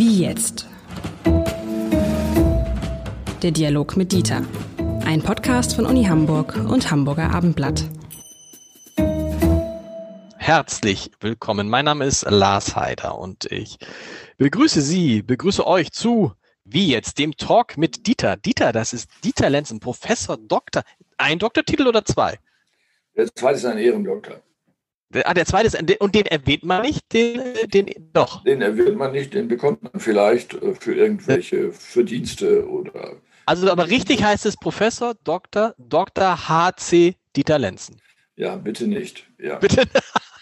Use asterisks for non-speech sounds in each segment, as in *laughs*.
Wie jetzt? Der Dialog mit Dieter. Ein Podcast von Uni Hamburg und Hamburger Abendblatt. Herzlich willkommen. Mein Name ist Lars Heider und ich begrüße Sie, begrüße euch zu Wie jetzt, dem Talk mit Dieter. Dieter, das ist Dieter Lenzen, Professor, Doktor. Ein Doktortitel oder zwei? Der zweite ist ein Ehrendoktor. Der, ah, der zweite ist, und den erwähnt man nicht, den, den doch. Den erwähnt man nicht, den bekommt man vielleicht äh, für irgendwelche Verdienste oder. Also, aber richtig heißt es Professor Dr. Dr. H.C. Dieter Lenzen. Ja, bitte nicht. Ja. Bitte.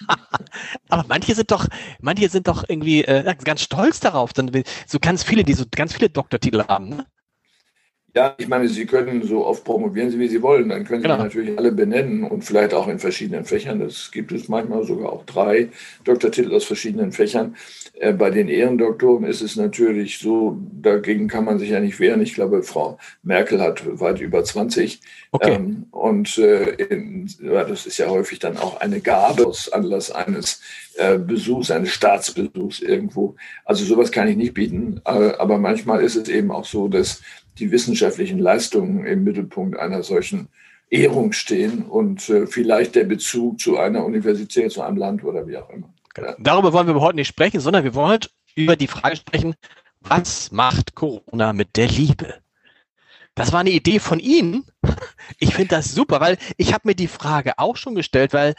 *laughs* aber manche sind doch, manche sind doch irgendwie äh, ganz stolz darauf. Dann, so ganz viele, die so ganz viele Doktortitel haben. Ne? Ja, ich meine, Sie können so oft promovieren, wie Sie wollen. Dann können Sie genau. natürlich alle benennen und vielleicht auch in verschiedenen Fächern. Das gibt es manchmal sogar auch drei Doktortitel aus verschiedenen Fächern. Äh, bei den Ehrendoktoren ist es natürlich so, dagegen kann man sich ja nicht wehren. Ich glaube, Frau Merkel hat weit über 20. Okay. Ähm, und äh, in, ja, das ist ja häufig dann auch eine Gabe aus Anlass eines Besuchs, eines Staatsbesuchs irgendwo. Also sowas kann ich nicht bieten. Äh, aber manchmal ist es eben auch so, dass die wissenschaftlichen Leistungen im Mittelpunkt einer solchen Ehrung stehen und äh, vielleicht der Bezug zu einer Universität, zu einem Land oder wie auch immer. Ja. Darüber wollen wir heute nicht sprechen, sondern wir wollen über die Frage sprechen, was macht Corona mit der Liebe? Das war eine Idee von Ihnen. *laughs* Ich finde das super, weil ich habe mir die Frage auch schon gestellt, weil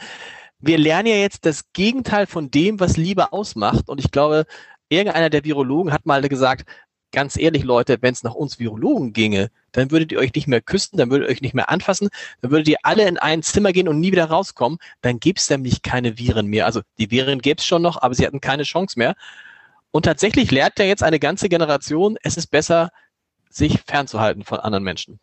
wir lernen ja jetzt das Gegenteil von dem, was Liebe ausmacht. Und ich glaube, irgendeiner der Virologen hat mal gesagt, ganz ehrlich, Leute, wenn es nach uns Virologen ginge, dann würdet ihr euch nicht mehr küssen, dann würdet ihr euch nicht mehr anfassen, dann würdet ihr alle in ein Zimmer gehen und nie wieder rauskommen. Dann gäbe es nämlich keine Viren mehr. Also die Viren gäbe es schon noch, aber sie hatten keine Chance mehr. Und tatsächlich lehrt ja jetzt eine ganze Generation, es ist besser, sich fernzuhalten von anderen Menschen.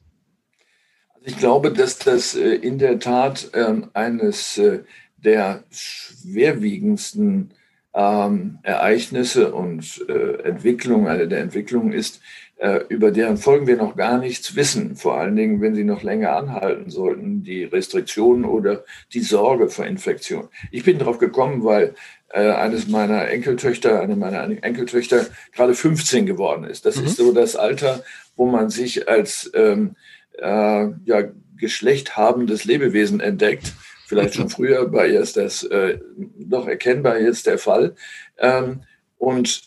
Also ich glaube, dass das äh, in der Tat ähm, eines äh, der schwerwiegendsten ähm, Ereignisse und äh, Entwicklungen, eine der Entwicklungen ist, äh, über deren Folgen wir noch gar nichts wissen, vor allen Dingen, wenn sie noch länger anhalten sollten, die Restriktionen oder die Sorge vor Infektion. Ich bin darauf gekommen, weil äh, eines meiner Enkeltöchter, eine meiner Enkeltöchter gerade 15 geworden ist. Das mhm. ist so das Alter, wo man sich als ähm, äh, ja, Geschlecht habendes Lebewesen entdeckt Vielleicht schon früher, bei ihr ist das äh, noch erkennbar jetzt der Fall. Ähm, und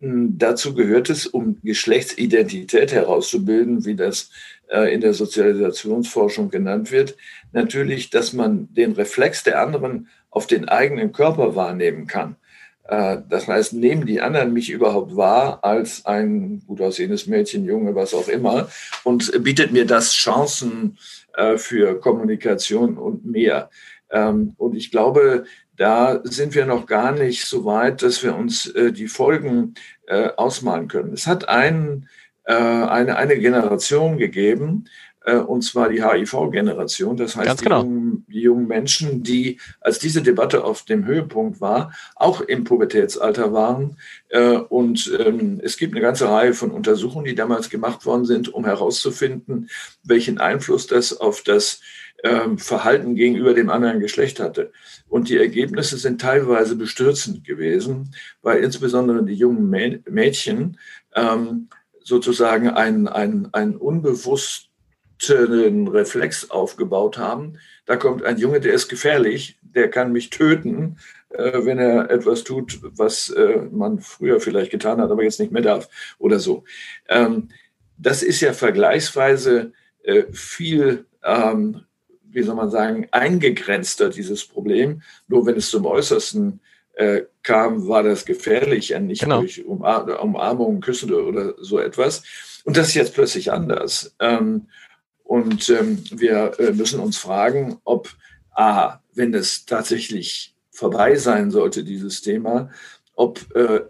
hm, dazu gehört es, um Geschlechtsidentität herauszubilden, wie das äh, in der Sozialisationsforschung genannt wird, natürlich, dass man den Reflex der anderen auf den eigenen Körper wahrnehmen kann. Äh, das heißt, nehmen die anderen mich überhaupt wahr als ein gut aussehendes Mädchen, Junge, was auch immer, und bietet mir das Chancen, äh, für Kommunikation und mehr. Ähm, und ich glaube, da sind wir noch gar nicht so weit, dass wir uns äh, die Folgen äh, ausmalen können. Es hat einen, eine, eine Generation gegeben, und zwar die HIV-Generation. Das heißt, genau. die, jungen, die, jungen, Menschen, die, als diese Debatte auf dem Höhepunkt war, auch im Pubertätsalter waren. Äh, und ähm, es gibt eine ganze Reihe von Untersuchungen, die damals gemacht worden sind, um herauszufinden, welchen Einfluss das auf das ähm, Verhalten gegenüber dem anderen Geschlecht hatte. Und die Ergebnisse sind teilweise bestürzend gewesen, weil insbesondere die jungen Mädchen ähm, sozusagen ein, ein, ein unbewusst einen Reflex aufgebaut haben. Da kommt ein Junge, der ist gefährlich, der kann mich töten, äh, wenn er etwas tut, was äh, man früher vielleicht getan hat, aber jetzt nicht mehr darf oder so. Ähm, das ist ja vergleichsweise äh, viel, ähm, wie soll man sagen, eingegrenzter, dieses Problem. Nur wenn es zum Äußersten äh, kam, war das gefährlich, ja nicht genau. durch Umar Umarmung, Küssen oder so etwas. Und das ist jetzt plötzlich anders. Ähm, und ähm, wir äh, müssen uns fragen, ob, A, wenn es tatsächlich vorbei sein sollte, dieses Thema, ob äh,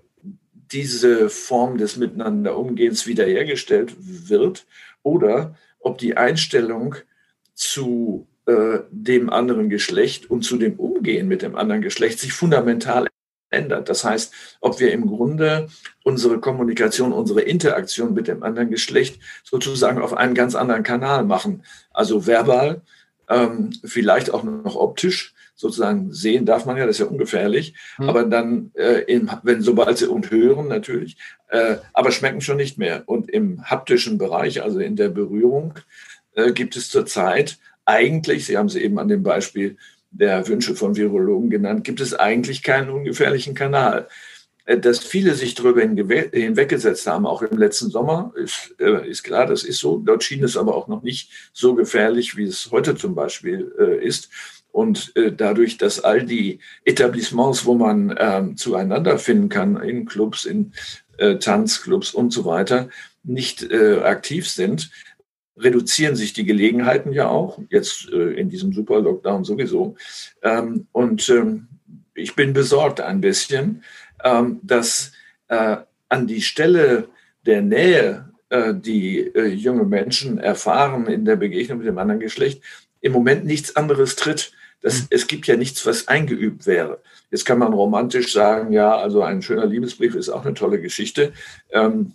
diese Form des Miteinanderumgehens wiederhergestellt wird oder ob die Einstellung zu äh, dem anderen Geschlecht und zu dem Umgehen mit dem anderen Geschlecht sich fundamental ändert. Das heißt, ob wir im Grunde unsere Kommunikation, unsere Interaktion mit dem anderen Geschlecht sozusagen auf einen ganz anderen Kanal machen. Also verbal, ähm, vielleicht auch noch optisch, sozusagen sehen darf man ja, das ist ja ungefährlich, mhm. aber dann, äh, in, wenn sobald sie und hören natürlich, äh, aber schmecken schon nicht mehr. Und im haptischen Bereich, also in der Berührung, äh, gibt es zurzeit eigentlich, Sie haben es eben an dem Beispiel der Wünsche von Virologen genannt, gibt es eigentlich keinen ungefährlichen Kanal. Äh, dass viele sich darüber hinweggesetzt haben, auch im letzten Sommer, ist, äh, ist klar, das ist so. Dort schien es aber auch noch nicht so gefährlich, wie es heute zum Beispiel äh, ist. Und dadurch, dass all die Etablissements, wo man ähm, zueinander finden kann, in Clubs, in Tanzclubs und so weiter, nicht aktiv sind, reduzieren sich die Gelegenheiten ja auch, jetzt in diesem Super-Lockdown sowieso. Ähm, und ähm, ich bin besorgt ein bisschen, ähm, dass äh, an die Stelle der Nähe, äh, die äh, junge Menschen erfahren in der Begegnung mit dem anderen Geschlecht, im Moment nichts anderes tritt. Das, mhm. es gibt ja nichts, was eingeübt wäre. Jetzt kann man romantisch sagen, ja, also ein schöner Liebesbrief ist auch eine tolle Geschichte. Ähm,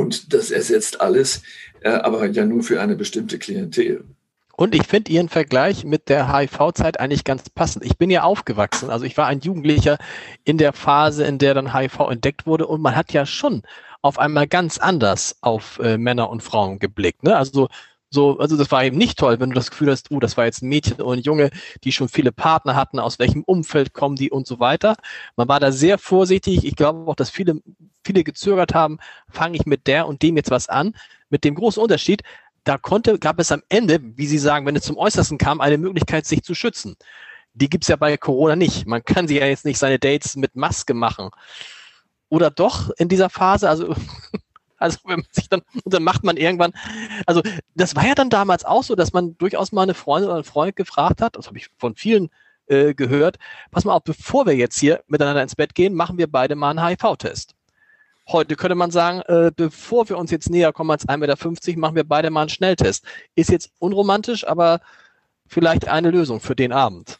und das ersetzt alles, äh, aber ja nur für eine bestimmte Klientel. Und ich finde Ihren Vergleich mit der HIV-Zeit eigentlich ganz passend. Ich bin ja aufgewachsen, also ich war ein Jugendlicher in der Phase, in der dann HIV entdeckt wurde und man hat ja schon auf einmal ganz anders auf äh, Männer und Frauen geblickt. Ne? Also so, also das war eben nicht toll, wenn du das Gefühl hast, oh, das war jetzt ein Mädchen und ein Junge, die schon viele Partner hatten, aus welchem Umfeld kommen die und so weiter. Man war da sehr vorsichtig. Ich glaube auch, dass viele, viele gezögert haben, fange ich mit der und dem jetzt was an. Mit dem großen Unterschied, da konnte, gab es am Ende, wie Sie sagen, wenn es zum Äußersten kam, eine Möglichkeit, sich zu schützen. Die gibt es ja bei Corona nicht. Man kann sich ja jetzt nicht seine Dates mit Maske machen. Oder doch in dieser Phase, also, *laughs* also wenn man sich dann, und dann macht man irgendwann, also das war ja dann damals auch so, dass man durchaus mal eine Freundin oder einen Freund gefragt hat, das habe ich von vielen äh, gehört, pass mal auf, bevor wir jetzt hier miteinander ins Bett gehen, machen wir beide mal einen HIV-Test. Heute könnte man sagen, äh, bevor wir uns jetzt näher kommen als 1,50 Meter, machen wir beide mal einen Schnelltest. Ist jetzt unromantisch, aber vielleicht eine Lösung für den Abend.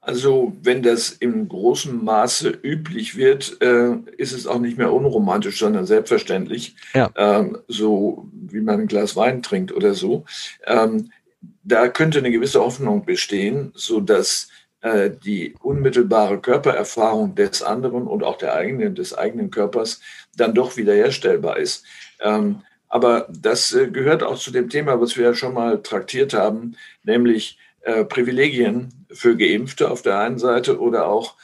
Also wenn das im großen Maße üblich wird, äh, ist es auch nicht mehr unromantisch, sondern selbstverständlich, ja. ähm, so wie man ein Glas Wein trinkt oder so. Ähm, da könnte eine gewisse Hoffnung bestehen, so dass äh, die unmittelbare Körpererfahrung des anderen und auch der eigenen, des eigenen Körpers dann doch wiederherstellbar ist. Ähm, aber das äh, gehört auch zu dem Thema, was wir ja schon mal traktiert haben, nämlich äh, Privilegien für Geimpfte auf der einen Seite oder auch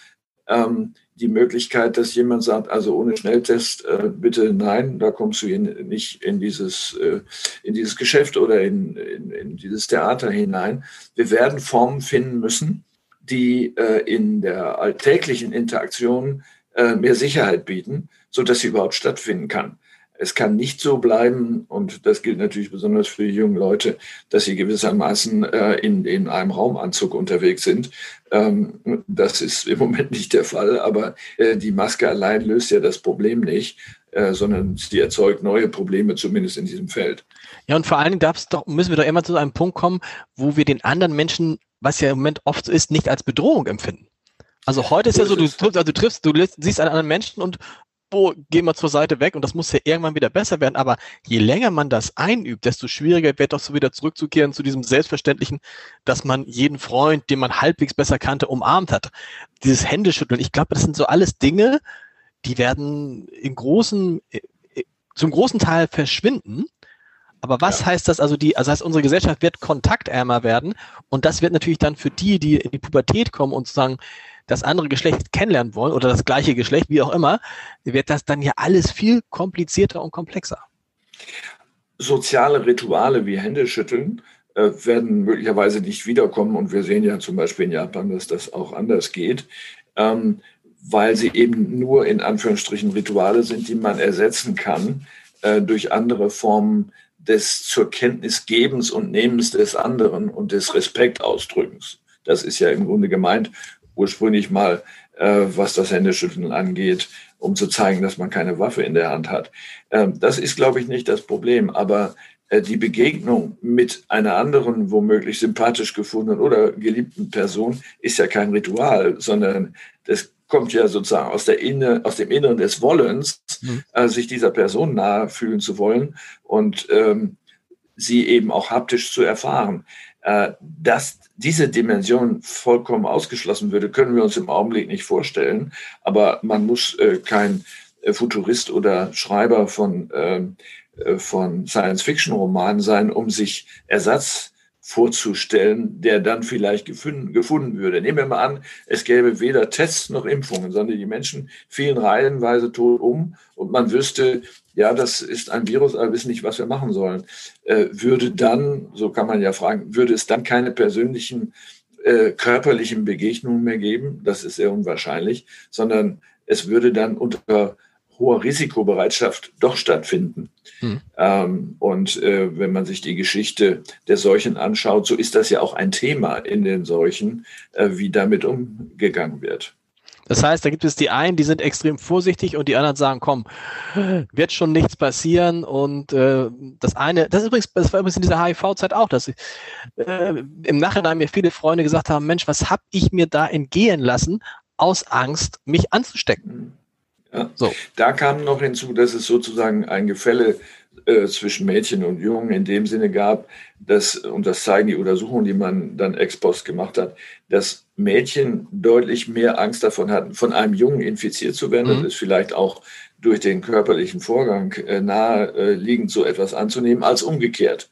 ähm, die Möglichkeit, dass jemand sagt, also ohne Schnelltest, äh, bitte nein, da kommst du in, nicht in dieses, äh, in dieses Geschäft oder in, in, in, dieses Theater hinein. Wir werden Formen finden müssen, die äh, in der alltäglichen Interaktion äh, mehr Sicherheit bieten, so dass sie überhaupt stattfinden kann. Es kann nicht so bleiben, und das gilt natürlich besonders für die jungen Leute, dass sie gewissermaßen äh, in, in einem Raumanzug unterwegs sind. Ähm, das ist im Moment nicht der Fall, aber äh, die Maske allein löst ja das Problem nicht, äh, sondern sie erzeugt neue Probleme, zumindest in diesem Feld. Ja, und vor allen Dingen darf's doch, müssen wir doch immer zu einem Punkt kommen, wo wir den anderen Menschen was ja im Moment oft so ist, nicht als Bedrohung empfinden. Also heute ist ja so, du, also du triffst, du siehst einen anderen Menschen und oh, geh mal zur Seite weg und das muss ja irgendwann wieder besser werden. Aber je länger man das einübt, desto schwieriger wird doch so wieder zurückzukehren zu diesem Selbstverständlichen, dass man jeden Freund, den man halbwegs besser kannte, umarmt hat. Dieses Händeschütteln, ich glaube, das sind so alles Dinge, die werden im großen, äh, äh, zum großen Teil verschwinden. Aber was ja. heißt das? Also die, also heißt unsere Gesellschaft wird kontaktärmer werden und das wird natürlich dann für die, die in die Pubertät kommen und sozusagen das andere Geschlecht kennenlernen wollen oder das gleiche Geschlecht, wie auch immer, wird das dann ja alles viel komplizierter und komplexer. Soziale Rituale wie Händeschütteln äh, werden möglicherweise nicht wiederkommen und wir sehen ja zum Beispiel in Japan, dass das auch anders geht. Ähm, weil sie eben nur in Anführungsstrichen Rituale sind, die man ersetzen kann äh, durch andere Formen des zur Kenntnis gebens und Nehmens des anderen und des Respektausdrückens. Das ist ja im Grunde gemeint, ursprünglich mal, äh, was das Händeschütteln angeht, um zu zeigen, dass man keine Waffe in der Hand hat. Ähm, das ist, glaube ich, nicht das Problem. Aber äh, die Begegnung mit einer anderen, womöglich sympathisch gefundenen oder geliebten Person ist ja kein Ritual, sondern das kommt ja sozusagen aus, der Inne, aus dem Inneren des Wollens, mhm. äh, sich dieser Person nahe fühlen zu wollen. Und ähm, sie eben auch haptisch zu erfahren. Äh, dass diese Dimension vollkommen ausgeschlossen würde, können wir uns im Augenblick nicht vorstellen. Aber man muss äh, kein äh, Futurist oder Schreiber von, ähm, äh, von Science-Fiction-Romanen sein, um sich Ersatz vorzustellen, der dann vielleicht gefunden, gefunden würde. Nehmen wir mal an, es gäbe weder Tests noch Impfungen, sondern die Menschen fielen reihenweise tot um und man wüsste, ja, das ist ein Virus, aber wissen nicht, was wir machen sollen. Äh, würde dann, so kann man ja fragen, würde es dann keine persönlichen äh, körperlichen Begegnungen mehr geben? Das ist sehr unwahrscheinlich, sondern es würde dann unter hoher Risikobereitschaft doch stattfinden. Hm. Ähm, und äh, wenn man sich die Geschichte der Seuchen anschaut, so ist das ja auch ein Thema in den Seuchen, äh, wie damit umgegangen wird. Das heißt, da gibt es die einen, die sind extrem vorsichtig und die anderen sagen, komm, wird schon nichts passieren. Und äh, das eine, das ist übrigens, das war übrigens in dieser HIV-Zeit auch, dass ich, äh, im Nachhinein mir viele Freunde gesagt haben, Mensch, was habe ich mir da entgehen lassen aus Angst, mich anzustecken? Ja. So. Da kam noch hinzu, dass es sozusagen ein Gefälle äh, zwischen Mädchen und Jungen in dem Sinne gab, dass, und das zeigen die Untersuchungen, die man dann ex post gemacht hat, dass Mädchen deutlich mehr Angst davon hatten, von einem Jungen infiziert zu werden. Mhm. Das ist vielleicht auch durch den körperlichen Vorgang äh, naheliegend, so etwas anzunehmen, als umgekehrt.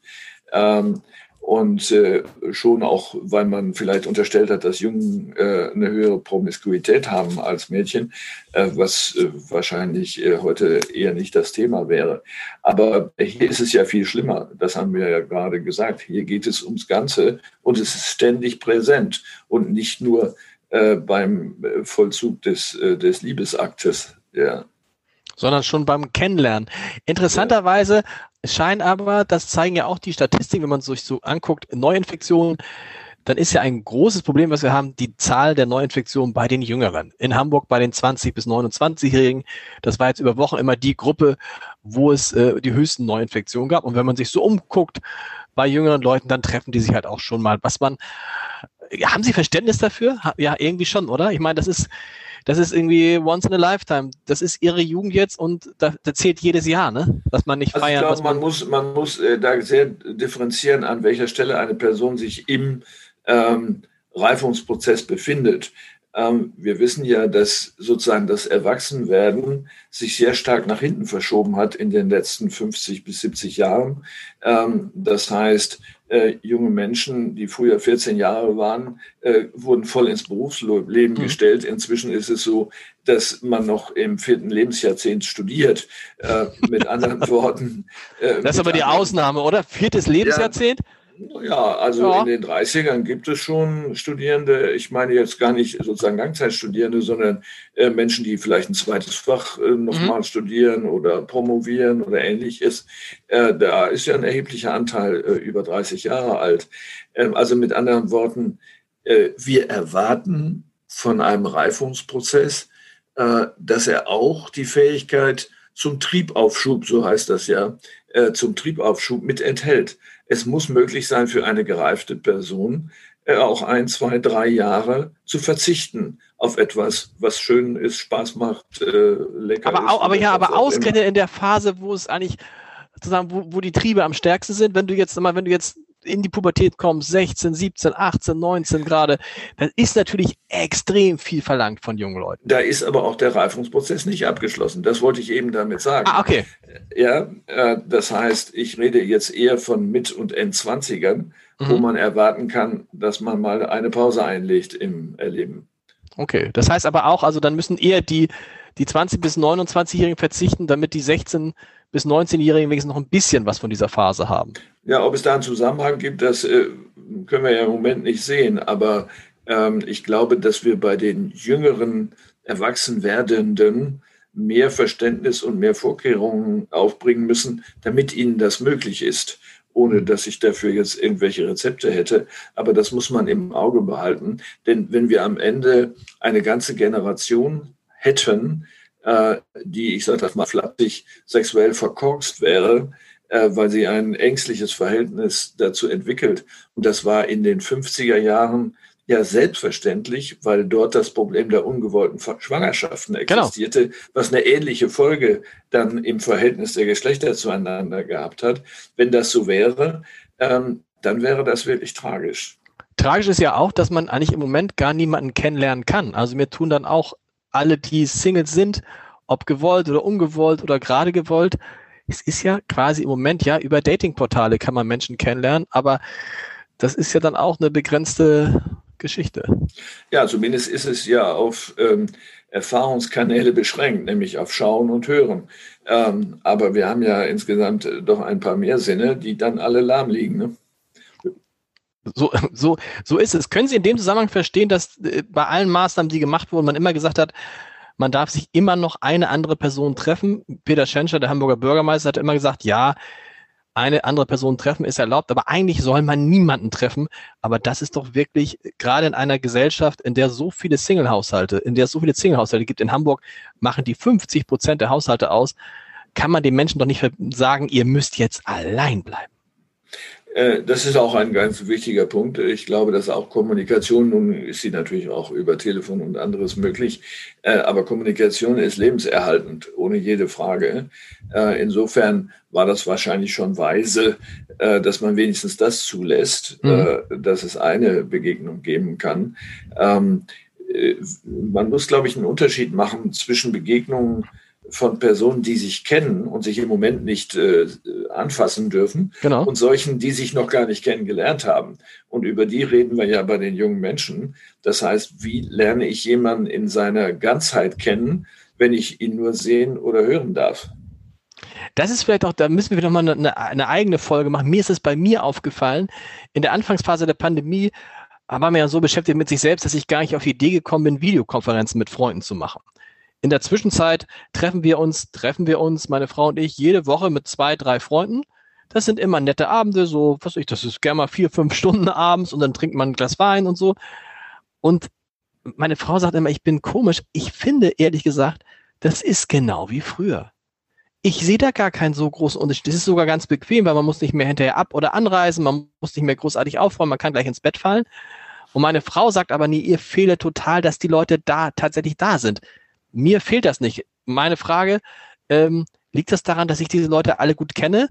Ähm, und äh, schon auch, weil man vielleicht unterstellt hat, dass Jungen äh, eine höhere Promiskuität haben als Mädchen, äh, was wahrscheinlich heute eher nicht das Thema wäre. Aber hier ist es ja viel schlimmer, das haben wir ja gerade gesagt. Hier geht es ums Ganze und es ist ständig präsent und nicht nur beim Vollzug des, des Liebesaktes. Ja sondern schon beim Kennenlernen. Interessanterweise scheint aber, das zeigen ja auch die Statistiken, wenn man es sich so anguckt, Neuinfektionen, dann ist ja ein großes Problem, was wir haben, die Zahl der Neuinfektionen bei den Jüngeren. In Hamburg bei den 20 bis 29-Jährigen. Das war jetzt über Wochen immer die Gruppe, wo es äh, die höchsten Neuinfektionen gab. Und wenn man sich so umguckt bei jüngeren Leuten, dann treffen die sich halt auch schon mal. Was man, haben Sie Verständnis dafür? Ja, irgendwie schon, oder? Ich meine, das ist, das ist irgendwie once in a lifetime. Das ist ihre Jugend jetzt und da, da zählt jedes Jahr, ne? Was man nicht also feiern. Ich glaube, man, man, muss, man muss äh, da sehr differenzieren, an welcher Stelle eine Person sich im ähm, Reifungsprozess befindet. Ähm, wir wissen ja, dass sozusagen das Erwachsenwerden sich sehr stark nach hinten verschoben hat in den letzten 50 bis 70 Jahren. Ähm, das heißt, äh, junge Menschen, die früher 14 Jahre waren, äh, wurden voll ins Berufsleben mhm. gestellt. Inzwischen ist es so, dass man noch im vierten Lebensjahrzehnt studiert. Äh, mit anderen *laughs* Worten. Das ist aber die Ausnahme, oder? Viertes Lebensjahrzehnt? Ja, ja, also ja. in den 30ern gibt es schon Studierende, ich meine jetzt gar nicht sozusagen Langzeitstudierende, sondern äh, Menschen, die vielleicht ein zweites Fach äh, nochmal mhm. studieren oder promovieren oder ähnliches. Äh, da ist ja ein erheblicher Anteil äh, über 30 Jahre alt. Ähm, also mit anderen Worten, äh, wir erwarten von einem Reifungsprozess, äh, dass er auch die Fähigkeit zum Triebaufschub, so heißt das ja, zum Triebaufschub mit enthält es muss möglich sein für eine gereifte Person, äh, auch ein, zwei, drei Jahre zu verzichten auf etwas, was schön ist, Spaß macht, äh, lecker aber, ist. Aber ja, aber ausgerechnet in der Phase, wo es eigentlich sozusagen, wo, wo die Triebe am stärksten sind, wenn du jetzt mal, wenn du jetzt in die Pubertät kommst, 16, 17, 18, 19 gerade, dann ist natürlich extrem viel verlangt von jungen Leuten. Da ist aber auch der Reifungsprozess nicht abgeschlossen. Das wollte ich eben damit sagen. Ah, okay. Ja, äh, das heißt, ich rede jetzt eher von Mit- und Endzwanzigern, mhm. wo man erwarten kann, dass man mal eine Pause einlegt im Erleben. Okay, das heißt aber auch, also dann müssen eher die, die 20- bis 29-Jährigen verzichten, damit die 16- bis 19-Jährigen wenigstens noch ein bisschen was von dieser Phase haben. Ja, ob es da einen Zusammenhang gibt, das äh, können wir ja im Moment nicht sehen. Aber ähm, ich glaube, dass wir bei den jüngeren Erwachsenwerdenden mehr Verständnis und mehr Vorkehrungen aufbringen müssen, damit ihnen das möglich ist, ohne dass ich dafür jetzt irgendwelche Rezepte hätte. Aber das muss man im Auge behalten. Denn wenn wir am Ende eine ganze Generation hätten, äh, die, ich sage das mal flapsig, sexuell verkorkst wäre, weil sie ein ängstliches Verhältnis dazu entwickelt. Und das war in den 50er Jahren Ja, selbstverständlich, weil dort das Problem der ungewollten Schwangerschaften genau. existierte, genau. was eine ähnliche Folge dann im Verhältnis der Geschlechter zueinander gehabt hat. Wenn das so wäre, ähm, dann wäre das wirklich tragisch. Tragisch ist ja auch, dass man eigentlich im Moment gar niemanden kennenlernen kann. Also mir tun dann auch alle, die Singles sind, ob gewollt oder ungewollt oder gerade gewollt, es ist ja quasi im Moment ja über Datingportale kann man Menschen kennenlernen, aber das ist ja dann auch eine begrenzte Geschichte. Ja, zumindest ist es ja auf ähm, Erfahrungskanäle beschränkt, nämlich auf Schauen und Hören. Ähm, aber wir haben ja insgesamt doch ein paar mehr Sinne, die dann alle lahm liegen. Ne? So, so, so ist es. Können Sie in dem Zusammenhang verstehen, dass äh, bei allen Maßnahmen, die gemacht wurden, man immer gesagt hat, man darf sich immer noch eine andere Person treffen. Peter Schenscher, der Hamburger Bürgermeister, hat immer gesagt, ja, eine andere Person treffen ist erlaubt, aber eigentlich soll man niemanden treffen. Aber das ist doch wirklich, gerade in einer Gesellschaft, in der so viele Single-Haushalte, in der es so viele Single-Haushalte gibt, in Hamburg machen die 50 Prozent der Haushalte aus, kann man den Menschen doch nicht sagen, ihr müsst jetzt allein bleiben. Äh, das ist auch ein ganz wichtiger Punkt. Ich glaube, dass auch Kommunikation, nun ist sie natürlich auch über Telefon und anderes möglich, äh, aber Kommunikation ist lebenserhaltend, ohne jede Frage. Äh, insofern war das wahrscheinlich schon weise, dass man wenigstens das zulässt, mhm. dass es eine Begegnung geben kann. Ähm, man muss, glaube ich, einen Unterschied machen zwischen Begegnungen, von Personen, die sich kennen und sich im Moment nicht äh, anfassen dürfen genau. und solchen, die sich noch gar nicht kennengelernt haben. Und über die reden wir ja bei den jungen Menschen. Das heißt, wie lerne ich jemanden in seiner Ganzheit kennen, wenn ich ihn nur sehen oder hören darf? Das ist vielleicht auch, da müssen wir nochmal eine, eine eigene Folge machen. Mir ist es bei mir aufgefallen, in der Anfangsphase der Pandemie war mir ja so beschäftigt mit sich selbst, dass ich gar nicht auf die Idee gekommen bin, Videokonferenzen mit Freunden zu machen. In der Zwischenzeit treffen wir uns, treffen wir uns, meine Frau und ich, jede Woche mit zwei, drei Freunden. Das sind immer nette Abende, so, was ich, das ist gerne mal vier, fünf Stunden abends und dann trinkt man ein Glas Wein und so. Und meine Frau sagt immer, ich bin komisch. Ich finde, ehrlich gesagt, das ist genau wie früher. Ich sehe da gar keinen so großen Unterschied. Das ist sogar ganz bequem, weil man muss nicht mehr hinterher ab- oder anreisen, man muss nicht mehr großartig aufräumen, man kann gleich ins Bett fallen. Und meine Frau sagt aber, nee, ihr fehle total, dass die Leute da tatsächlich da sind. Mir fehlt das nicht. Meine Frage, ähm, liegt das daran, dass ich diese Leute alle gut kenne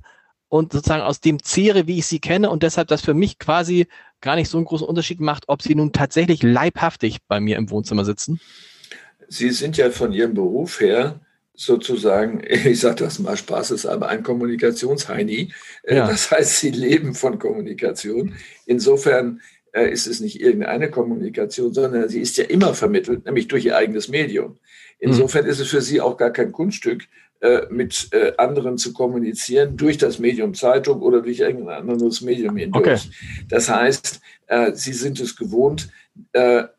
und sozusagen aus dem zehre, wie ich sie kenne und deshalb das für mich quasi gar nicht so einen großen Unterschied macht, ob sie nun tatsächlich leibhaftig bei mir im Wohnzimmer sitzen? Sie sind ja von Ihrem Beruf her sozusagen, *laughs* ich sage das mal Spaß, aber ein Kommunikationsheini. Äh, ja. Das heißt, Sie leben von Kommunikation. Insofern ist es nicht irgendeine Kommunikation, sondern sie ist ja immer vermittelt, nämlich durch ihr eigenes Medium. Insofern ist es für sie auch gar kein Kunststück, äh, mit äh, anderen zu kommunizieren durch das Medium Zeitung oder durch irgendein anderes Medium hindurch. Okay. Das heißt, äh, sie sind es gewohnt, sagen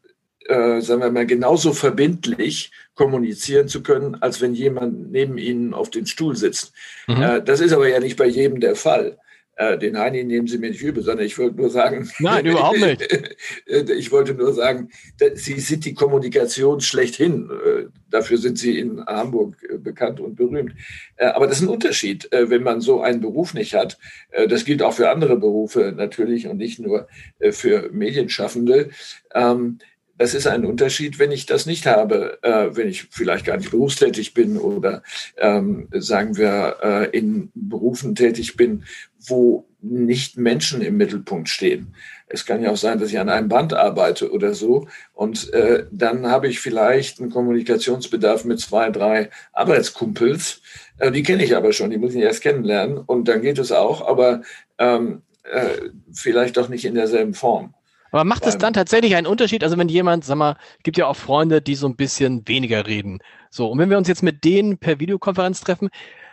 wir mal, genauso verbindlich kommunizieren zu können, als wenn jemand neben ihnen auf dem Stuhl sitzt. Mhm. Das ist aber ja nicht bei jedem der Fall. Äh, den Heini nehmen Sie mir nicht übel, sondern ich wollte nur sagen. Nein, überhaupt nicht. *laughs* ich wollte nur sagen, Sie sind die Kommunikation schlechthin. Äh, dafür sind Sie in Hamburg äh, bekannt und berühmt. Aber das ist ein Unterschied, wenn man so einen Beruf nicht hat. Das gilt auch für andere Berufe natürlich und nicht nur für Medienschaffende. Das ist ein Unterschied, wenn ich das nicht habe, äh, wenn ich vielleicht gar nicht berufstätig bin oder ähm, sagen wir äh, in Berufen tätig bin, wo nicht Menschen im Mittelpunkt stehen. Es kann ja auch sein, dass ich an einem Band arbeite oder so. Und äh, dann habe ich vielleicht einen Kommunikationsbedarf mit zwei, drei Arbeitskumpels. Äh, die kenne ich aber schon, die muss ich erst kennenlernen. Und dann geht es auch, aber ähm, äh, vielleicht doch nicht in derselben Form. Aber macht es dann tatsächlich einen Unterschied? Also wenn jemand, sag mal, gibt ja auch Freunde, die so ein bisschen weniger reden. So, und wenn wir uns jetzt mit denen per Videokonferenz treffen,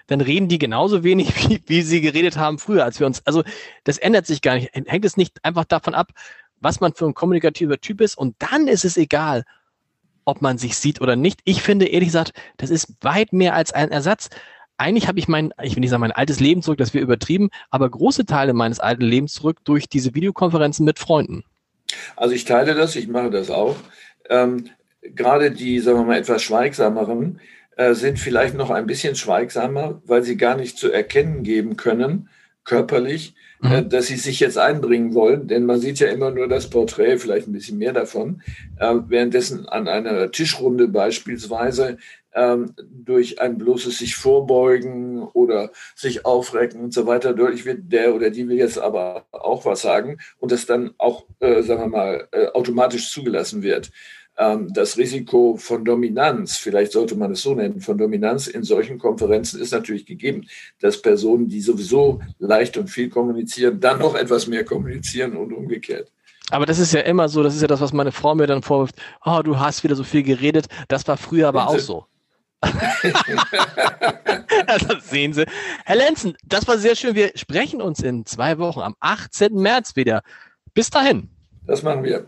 dann reden die genauso wenig, *laughs* wie, wie sie geredet haben früher, als wir uns. Also das ändert sich gar nicht. Hängt es nicht einfach davon ab, was man für ein kommunikativer Typ ist. Und dann ist es egal, ob man sich sieht oder nicht. Ich finde, ehrlich gesagt, das ist weit mehr als ein Ersatz. Eigentlich habe ich mein, ich will nicht sagen mein altes Leben zurück, das wir übertrieben, aber große Teile meines alten Lebens zurück durch diese Videokonferenzen mit Freunden. Also ich teile das, ich mache das auch. Ähm, gerade die, sagen wir mal, etwas schweigsameren äh, sind vielleicht noch ein bisschen schweigsamer, weil sie gar nicht zu erkennen geben können, körperlich, mhm. äh, dass sie sich jetzt einbringen wollen, denn man sieht ja immer nur das Porträt, vielleicht ein bisschen mehr davon, äh, währenddessen an einer Tischrunde beispielsweise ähm, durch ein bloßes sich vorbeugen oder sich aufrecken und so weiter deutlich wird, der oder die will jetzt aber auch was sagen und das dann auch, äh, sagen wir mal, äh, automatisch zugelassen wird. Ähm, das Risiko von Dominanz, vielleicht sollte man es so nennen, von Dominanz in solchen Konferenzen ist natürlich gegeben, dass Personen, die sowieso leicht und viel kommunizieren, dann noch etwas mehr kommunizieren und umgekehrt. Aber das ist ja immer so, das ist ja das, was meine Frau mir dann vorwirft, oh, du hast wieder so viel geredet, das war früher aber auch so. *laughs* das sehen Sie. Herr Lenzen, das war sehr schön. Wir sprechen uns in zwei Wochen am 18. März wieder. Bis dahin. Das machen wir.